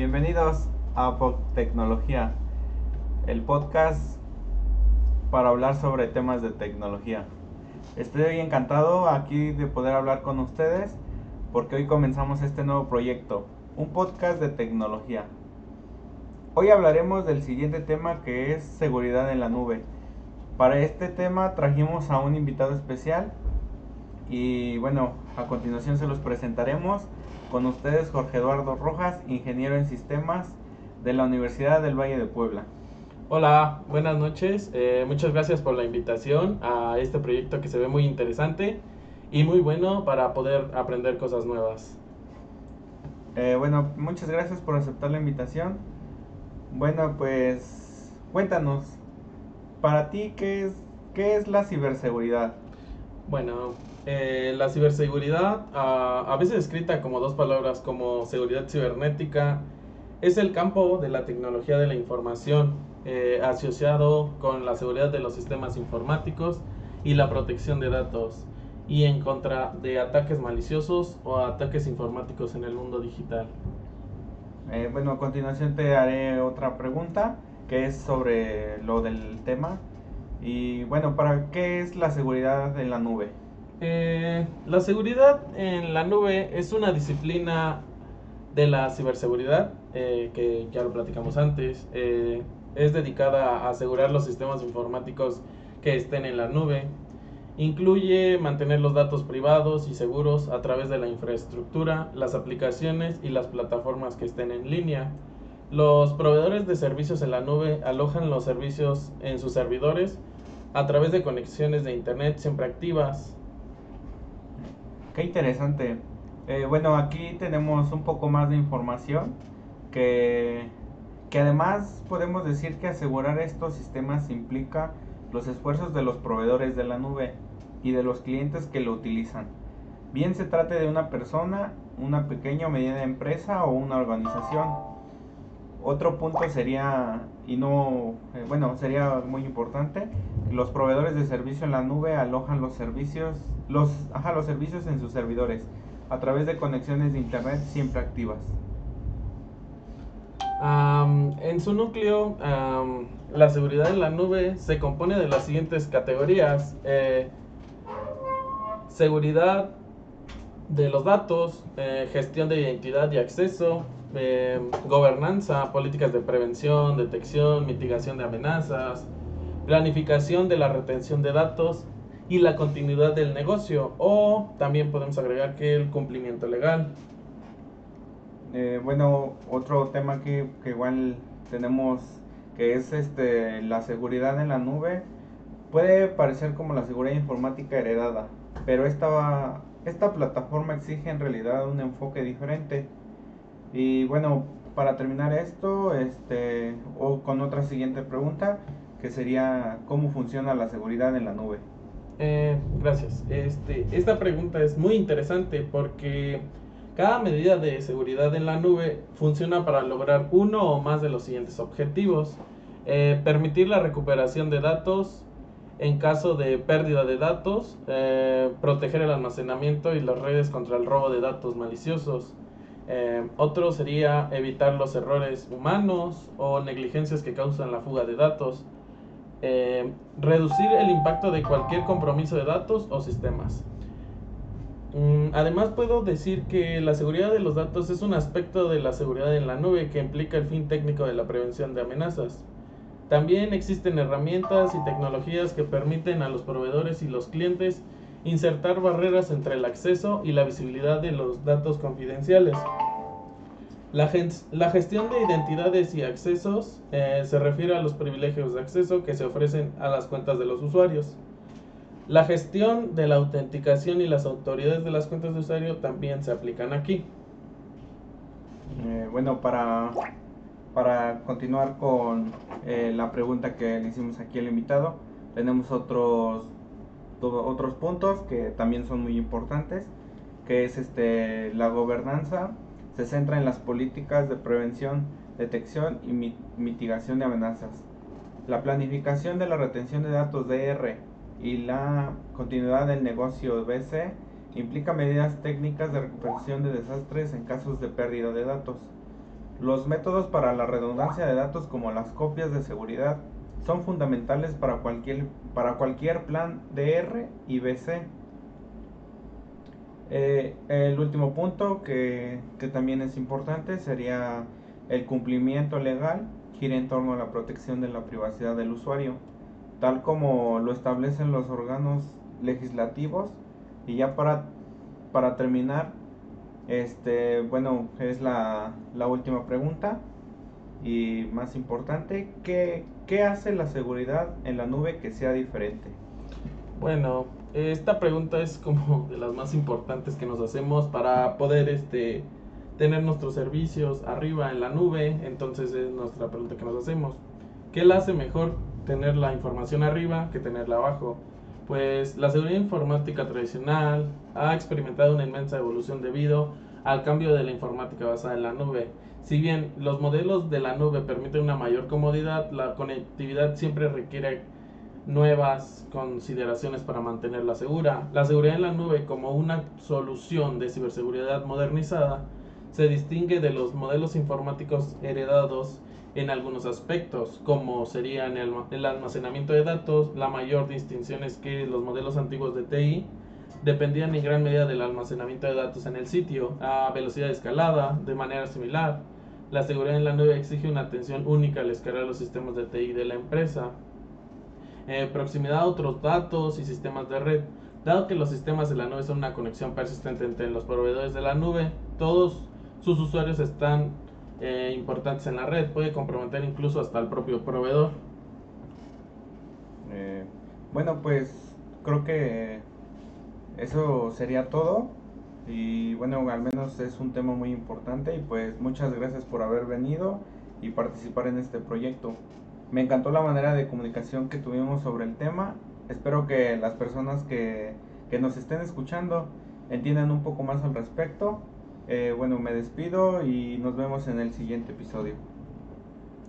Bienvenidos a Tecnología, el podcast para hablar sobre temas de tecnología. Estoy encantado aquí de poder hablar con ustedes porque hoy comenzamos este nuevo proyecto, un podcast de tecnología. Hoy hablaremos del siguiente tema que es seguridad en la nube. Para este tema trajimos a un invitado especial y bueno, a continuación se los presentaremos. Con ustedes Jorge Eduardo Rojas, ingeniero en sistemas de la Universidad del Valle de Puebla. Hola, buenas noches. Eh, muchas gracias por la invitación a este proyecto que se ve muy interesante y muy bueno para poder aprender cosas nuevas. Eh, bueno, muchas gracias por aceptar la invitación. Bueno, pues cuéntanos, para ti, ¿qué es, qué es la ciberseguridad? Bueno, eh, la ciberseguridad, a, veces escrita como dos palabras como seguridad cibernética, es el campo de la tecnología de la información eh, asociado con la seguridad de los sistemas informáticos y la protección de datos y en contra de ataques maliciosos o ataques informáticos en el mundo digital. Eh, bueno, a continuación te haré otra pregunta que es sobre lo del tema. Y bueno, ¿para qué es la seguridad en la nube? Eh, la seguridad en la nube es una disciplina de la ciberseguridad, eh, que ya lo platicamos antes. Eh, es dedicada a asegurar los sistemas informáticos que estén en la nube. Incluye mantener los datos privados y seguros a través de la infraestructura, las aplicaciones y las plataformas que estén en línea. Los proveedores de servicios en la nube alojan los servicios en sus servidores a través de conexiones de Internet siempre activas Qué interesante. Eh, bueno, aquí tenemos un poco más de información que, que además podemos decir que asegurar estos sistemas implica los esfuerzos de los proveedores de la nube y de los clientes que lo utilizan. Bien se trate de una persona, una pequeña o mediana empresa o una organización. Otro punto sería, y no, eh, bueno, sería muy importante, los proveedores de servicio en la nube alojan los servicios, los, ajá, los servicios en sus servidores a través de conexiones de internet siempre activas. en su núcleo, la seguridad en la nube se compone de las siguientes categorías. Eh, seguridad de los datos, eh, gestión de identidad y acceso, eh, gobernanza, políticas de prevención, detección, mitigación de amenazas, planificación de la retención de datos y la continuidad del negocio o también podemos agregar que el cumplimiento legal. Eh, bueno, otro tema que, que, igual tenemos que es este la seguridad en la nube puede parecer como la seguridad informática heredada, pero esta, esta plataforma exige en realidad un enfoque diferente. Y bueno, para terminar esto, este, o con otra siguiente pregunta, que sería cómo funciona la seguridad en la nube. Eh, gracias. Este, esta pregunta es muy interesante porque cada medida de seguridad en la nube funciona para lograr uno o más de los siguientes objetivos. Eh, permitir la recuperación de datos en caso de pérdida de datos, eh, proteger el almacenamiento y las redes contra el robo de datos maliciosos. otro sería evitar los errores humanos o negligencias que causan la fuga de datos. Eh, reducir el impacto de cualquier compromiso de datos o sistemas. Mm, además puedo decir que la seguridad de los datos es un aspecto de la seguridad en la nube que implica el fin técnico de la prevención de amenazas. También existen herramientas y tecnologías que permiten a los proveedores y los clientes insertar barreras entre el acceso y la visibilidad de los datos confidenciales. La, gestión de identidades y accesos eh, se refiere a los privilegios de acceso que se ofrecen a las cuentas de los usuarios. La gestión de la autenticación y las autoridades de las cuentas de usuario también se aplican aquí. Eh, bueno, para, para continuar con eh, la pregunta que le hicimos aquí al invitado, tenemos otros, otros puntos que también son muy importantes, que es este, la gobernanza se centra en las políticas de prevención, detección y mitigación de amenazas. La planificación de la retención de datos DR y la continuidad del negocio BC implica medidas técnicas de recuperación de desastres en casos de pérdida de datos. Los métodos para la redundancia de datos como las copias de seguridad son fundamentales para cualquier, plan DR y BC. Eh, el último punto que, que también es importante sería el cumplimiento legal gira en torno a la protección de la privacidad del usuario, tal como lo establecen los órganos legislativos. Y ya para, para terminar, este, bueno, es la, la última pregunta y más importante, ¿qué, ¿qué hace la seguridad en la nube que sea diferente? Bueno, esta pregunta es como de las más importantes que nos hacemos para poder este tener nuestros servicios arriba en la nube, entonces es nuestra pregunta que nos hacemos. ¿Qué la hace mejor tener la información arriba que tenerla abajo? Pues la seguridad informática tradicional ha experimentado una inmensa evolución debido al cambio de la informática basada en la nube. Si bien los modelos de la nube permiten una mayor comodidad, la conectividad siempre requiere nuevas consideraciones para mantenerla segura. La seguridad en la nube como una solución de ciberseguridad modernizada se distingue de los modelos informáticos heredados en algunos aspectos, como serían el, el, almacenamiento de datos. La mayor distinción es que los modelos antiguos de TI dependían en gran medida del almacenamiento de datos en el sitio a velocidad escalada, de manera similar. La seguridad en la nube exige una atención única al escalar los sistemas de TI de la empresa. Eh, proximidad a otros datos y sistemas de red. Dado que los sistemas de la nube son una conexión persistente entre los proveedores de la nube, todos sus usuarios están eh, importantes en la red, puede comprometer incluso hasta el propio proveedor. Eh, bueno, pues creo que eso sería todo. Y bueno, al menos es un tema muy importante y pues muchas gracias por haber venido y participar en este proyecto. Me encantó la manera de comunicación que tuvimos sobre el tema. Espero que las personas que, que nos estén escuchando entiendan un poco más al respecto. Eh, bueno, me despido y nos vemos en el siguiente episodio.